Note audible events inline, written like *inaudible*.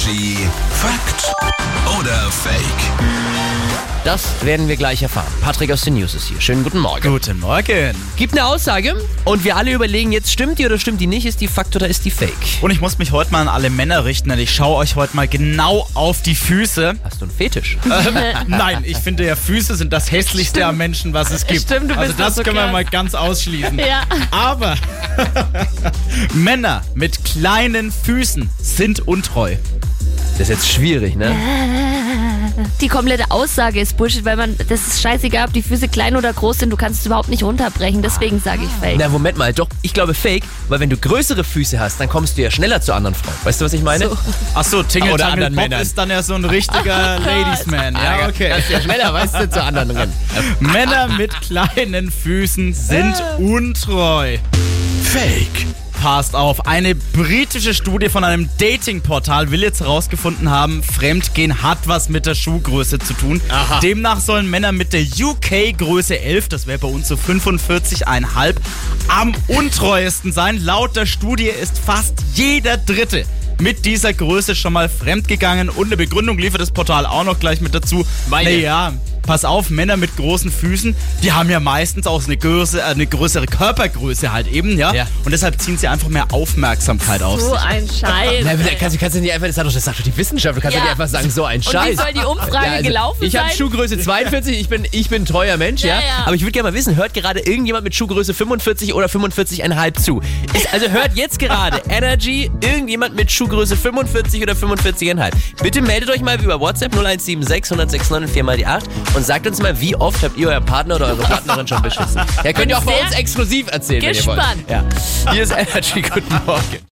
Energy Fakt oder Fake? Das werden wir gleich erfahren. Patrick aus den News ist hier. Schönen guten Morgen. Guten Morgen. Gibt eine Aussage und wir alle überlegen jetzt, stimmt die oder stimmt die nicht? Ist die Fakt oder ist die Fake? Und ich muss mich heute mal an alle Männer richten, denn ich schaue euch heute mal genau auf die Füße. Hast du einen Fetisch? *laughs* Nein, ich finde ja, Füße sind das hässlichste am Menschen, was es gibt. Stimmt, du also bist das so können wir mal ganz ausschließen. Ja. Aber *laughs* Männer mit kleinen Füßen sind untreu. Das ist jetzt schwierig, ne? *laughs* Die komplette Aussage ist Bullshit, weil man, das ist scheißegal, ob die Füße klein oder groß sind, du kannst es überhaupt nicht runterbrechen, deswegen sage ich Fake. Na, Moment mal, doch, ich glaube Fake, weil wenn du größere Füße hast, dann kommst du ja schneller zu anderen Frauen. Weißt du, was ich meine? So. Ach so, Tingle Oder anderen Bob Männern. ist dann ja so ein richtiger *laughs* Ladiesman. Ja, okay. Kannst ja schneller, weißt du, zu anderen rennen. Männer mit kleinen Füßen sind untreu. Fake. Passt auf, eine britische Studie von einem Datingportal will jetzt herausgefunden haben, Fremdgehen hat was mit der Schuhgröße zu tun. Aha. Demnach sollen Männer mit der UK Größe 11, das wäre bei uns so 45,5, am untreuesten sein. Laut der Studie ist fast jeder Dritte mit dieser Größe schon mal fremdgegangen und eine Begründung liefert das Portal auch noch gleich mit dazu. Meine. Naja, pass auf, Männer mit großen Füßen, die haben ja meistens auch eine, Größe, äh, eine größere Körpergröße halt eben, ja? Ja. Und deshalb ziehen sie einfach mehr Aufmerksamkeit auf So ein *laughs* Scheiß. Na, kannst, kannst du nicht einfach, das sagt doch, das sagt doch die Wissenschaft, du kannst ja. Nicht einfach sagen, so ein Und Scheiß. wie soll die Umfrage Ja, also, gelaufen ich habe sein? Schuhgröße 42, ich bin, ich bin ein treuer Mensch, ja. Ja, ja. Aber ich würde gerne mal wissen, hört gerade irgendjemand mit Schuhgröße 45 oder 45,5 zu? Ist, also hört jetzt gerade Energy irgendjemand mit Schuhgröße 45 oder 45,5. Bitte meldet euch mal über WhatsApp 0176 1069 4 mal die 8 und sagt uns mal, wie oft habt ihr euren Partner oder eure Partnerin schon beschissen? *laughs* Ja, könnt ihr auch bei uns exklusiv erzählen, wenn ihr wollt. gespannt. Ja. Hier ist Energy, guten Morgen.